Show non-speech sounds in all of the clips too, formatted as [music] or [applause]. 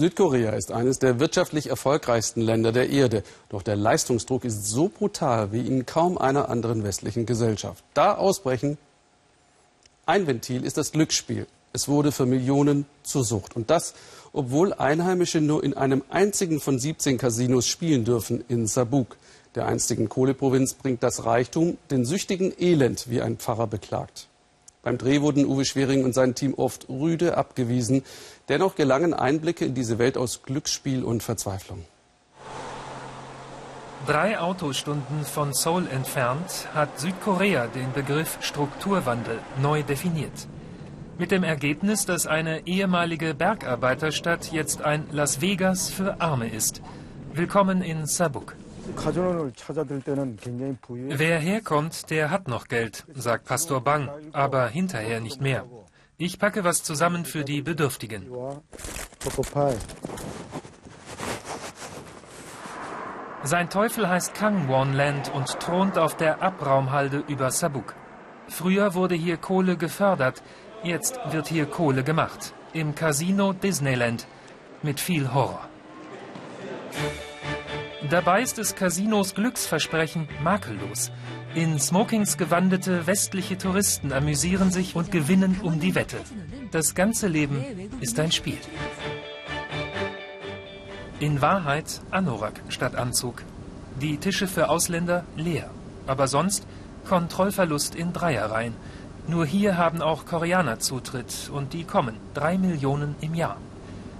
Südkorea ist eines der wirtschaftlich erfolgreichsten Länder der Erde. Doch der Leistungsdruck ist so brutal wie in kaum einer anderen westlichen Gesellschaft. Da ausbrechen. Ein Ventil ist das Glücksspiel. Es wurde für Millionen zur Sucht. Und das, obwohl Einheimische nur in einem einzigen von 17 Casinos spielen dürfen, in Sabuk. Der einstigen Kohleprovinz bringt das Reichtum den Süchtigen Elend, wie ein Pfarrer beklagt. Beim Dreh wurden Uwe Schwering und sein Team oft rüde abgewiesen. Dennoch gelangen Einblicke in diese Welt aus Glücksspiel und Verzweiflung. Drei Autostunden von Seoul entfernt hat Südkorea den Begriff Strukturwandel neu definiert. Mit dem Ergebnis, dass eine ehemalige Bergarbeiterstadt jetzt ein Las Vegas für Arme ist. Willkommen in Sabuk. Wer herkommt, der hat noch Geld, sagt Pastor Bang, aber hinterher nicht mehr. Ich packe was zusammen für die Bedürftigen. Sein Teufel heißt Kangwon Land und thront auf der Abraumhalde über Sabuk. Früher wurde hier Kohle gefördert, jetzt wird hier Kohle gemacht. Im Casino Disneyland. Mit viel Horror. Dabei ist des Casinos Glücksversprechen makellos. In Smokings gewandete westliche Touristen amüsieren sich und gewinnen um die Wette. Das ganze Leben ist ein Spiel. In Wahrheit Anorak statt Anzug. Die Tische für Ausländer leer. Aber sonst Kontrollverlust in Dreierreihen. Nur hier haben auch Koreaner Zutritt und die kommen. Drei Millionen im Jahr.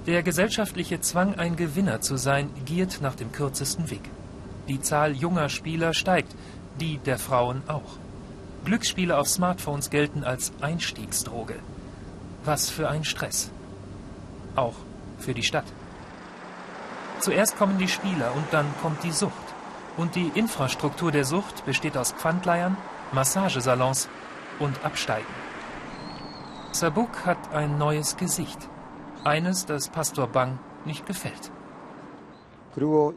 Der gesellschaftliche Zwang, ein Gewinner zu sein, giert nach dem kürzesten Weg. Die Zahl junger Spieler steigt, die der Frauen auch. Glücksspiele auf Smartphones gelten als Einstiegsdroge. Was für ein Stress. Auch für die Stadt. Zuerst kommen die Spieler und dann kommt die Sucht. Und die Infrastruktur der Sucht besteht aus Pfandleiern, Massagesalons und Absteigen. Sabuk hat ein neues Gesicht. Eines, das Pastor Bang nicht gefällt. Wer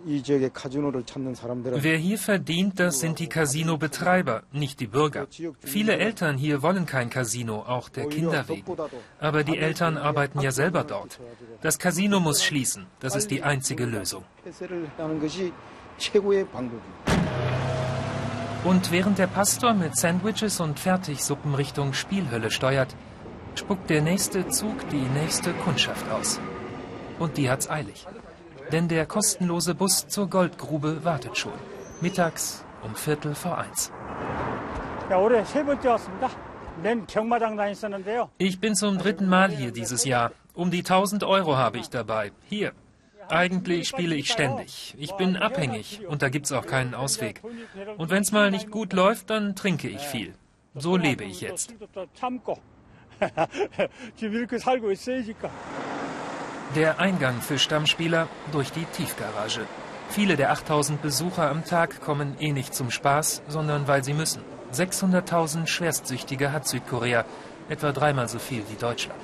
hier verdient, das sind die Casino-Betreiber, nicht die Bürger. Viele Eltern hier wollen kein Casino, auch der Kinder wegen. Aber die Eltern arbeiten ja selber dort. Das Casino muss schließen. Das ist die einzige Lösung. Und während der Pastor mit Sandwiches und Fertigsuppen Richtung Spielhölle steuert, spuckt der nächste Zug die nächste Kundschaft aus. Und die hat's eilig. Denn der kostenlose Bus zur Goldgrube wartet schon. Mittags um Viertel vor eins. Ich bin zum dritten Mal hier dieses Jahr. Um die 1000 Euro habe ich dabei. Hier. Eigentlich spiele ich ständig. Ich bin abhängig und da gibt's auch keinen Ausweg. Und wenn's mal nicht gut läuft, dann trinke ich viel. So lebe ich jetzt. [laughs] Der Eingang für Stammspieler durch die Tiefgarage. Viele der 8000 Besucher am Tag kommen eh nicht zum Spaß, sondern weil sie müssen. 600.000 Schwerstsüchtige hat Südkorea, etwa dreimal so viel wie Deutschland.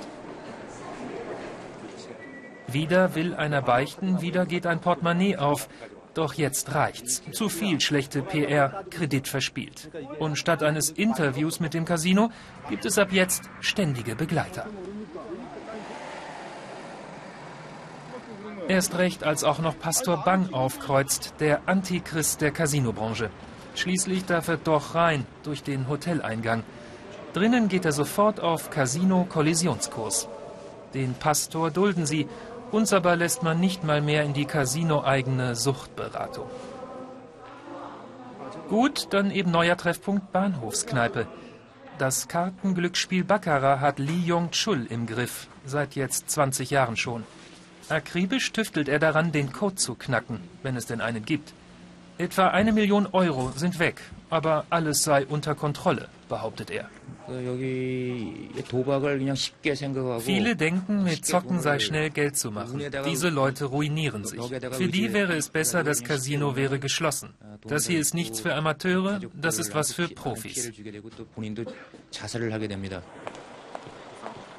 Wieder will einer beichten, wieder geht ein Portemonnaie auf. Doch jetzt reicht's. Zu viel schlechte PR, Kredit verspielt. Und statt eines Interviews mit dem Casino gibt es ab jetzt ständige Begleiter. Erst recht, als auch noch Pastor Bang aufkreuzt, der Antichrist der Casinobranche. Schließlich darf er doch rein durch den Hoteleingang. Drinnen geht er sofort auf Casino-Kollisionskurs. Den Pastor dulden sie, uns aber lässt man nicht mal mehr in die Casino-eigene Suchtberatung. Gut, dann eben neuer Treffpunkt Bahnhofskneipe. Das Kartenglücksspiel Baccarat hat Lee Yong-chul im Griff, seit jetzt 20 Jahren schon. Akribisch tüftelt er daran, den Code zu knacken, wenn es denn einen gibt. Etwa eine Million Euro sind weg, aber alles sei unter Kontrolle, behauptet er. Viele denken, mit Zocken sei schnell Geld zu machen. Diese Leute ruinieren sich. Für die wäre es besser, das Casino wäre geschlossen. Das hier ist nichts für Amateure, das ist was für Profis.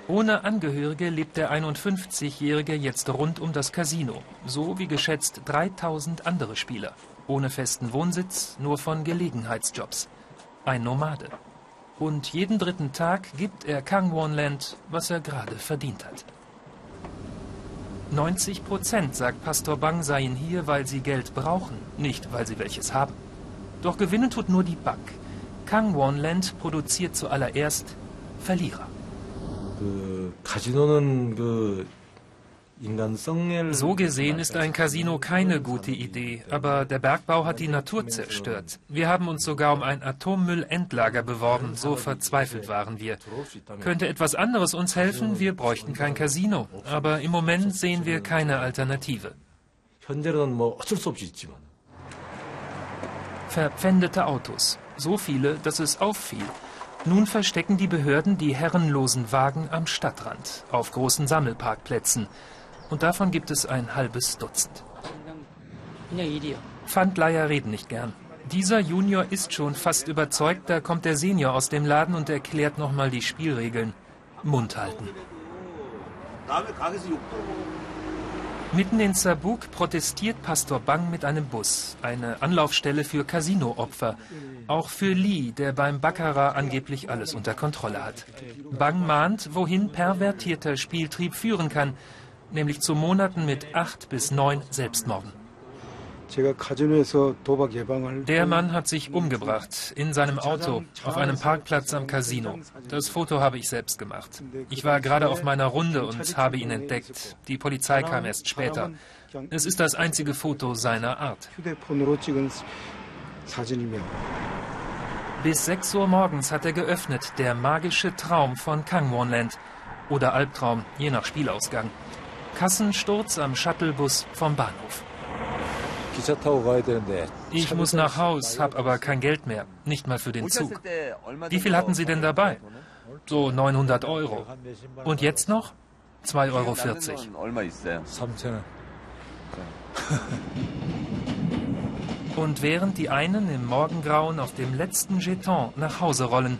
Ohne Angehörige lebt der 51-Jährige jetzt rund um das Casino, so wie geschätzt 3000 andere Spieler. Ohne festen Wohnsitz, nur von Gelegenheitsjobs. Ein Nomade und jeden dritten Tag gibt er Kangwonland, was er gerade verdient hat. 90 Prozent, sagt Pastor Bang, seien hier, weil sie Geld brauchen, nicht weil sie welches haben. Doch gewinnen tut nur die Bank. Kangwonland produziert zuallererst Verlierer. 그, so gesehen ist ein Casino keine gute Idee, aber der Bergbau hat die Natur zerstört. Wir haben uns sogar um ein Atommüllendlager beworben, so verzweifelt waren wir. Könnte etwas anderes uns helfen, wir bräuchten kein Casino, aber im Moment sehen wir keine Alternative. Verpfändete Autos, so viele, dass es auffiel. Nun verstecken die Behörden die herrenlosen Wagen am Stadtrand, auf großen Sammelparkplätzen und davon gibt es ein halbes Dutzend. Pfandleiher reden nicht gern. Dieser Junior ist schon fast überzeugt, da kommt der Senior aus dem Laden und erklärt nochmal die Spielregeln. Mund halten. Mitten in Sabuk protestiert Pastor Bang mit einem Bus, eine Anlaufstelle für Casino-Opfer. Auch für Lee, der beim Baccarat angeblich alles unter Kontrolle hat. Bang mahnt, wohin pervertierter Spieltrieb führen kann nämlich zu Monaten mit acht bis neun Selbstmorden. Der Mann hat sich umgebracht in seinem Auto auf einem Parkplatz am Casino. Das Foto habe ich selbst gemacht. Ich war gerade auf meiner Runde und habe ihn entdeckt. Die Polizei kam erst später. Es ist das einzige Foto seiner Art. Bis 6 Uhr morgens hat er geöffnet, der magische Traum von Kangwonland. Oder Albtraum, je nach Spielausgang. Kassensturz am Shuttlebus vom Bahnhof. Ich muss nach Haus, habe aber kein Geld mehr, nicht mal für den Zug. Wie viel hatten Sie denn dabei? So 900 Euro. Und jetzt noch? 2,40 Euro. [laughs] Und während die einen im Morgengrauen auf dem letzten Jeton nach Hause rollen,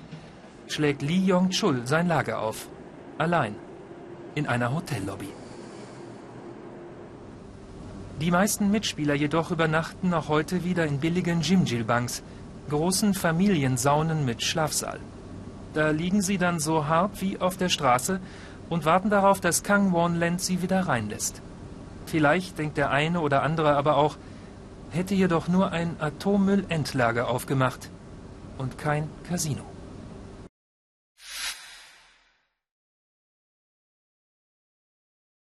schlägt Lee Yong-chul sein Lager auf. Allein. In einer Hotellobby. Die meisten Mitspieler jedoch übernachten noch heute wieder in billigen Jimjilbangs, großen Familiensaunen mit Schlafsaal. Da liegen sie dann so hart wie auf der Straße und warten darauf, dass Kangwon Land sie wieder reinlässt. Vielleicht denkt der eine oder andere aber auch, hätte jedoch nur ein Atommüllendlager aufgemacht und kein Casino.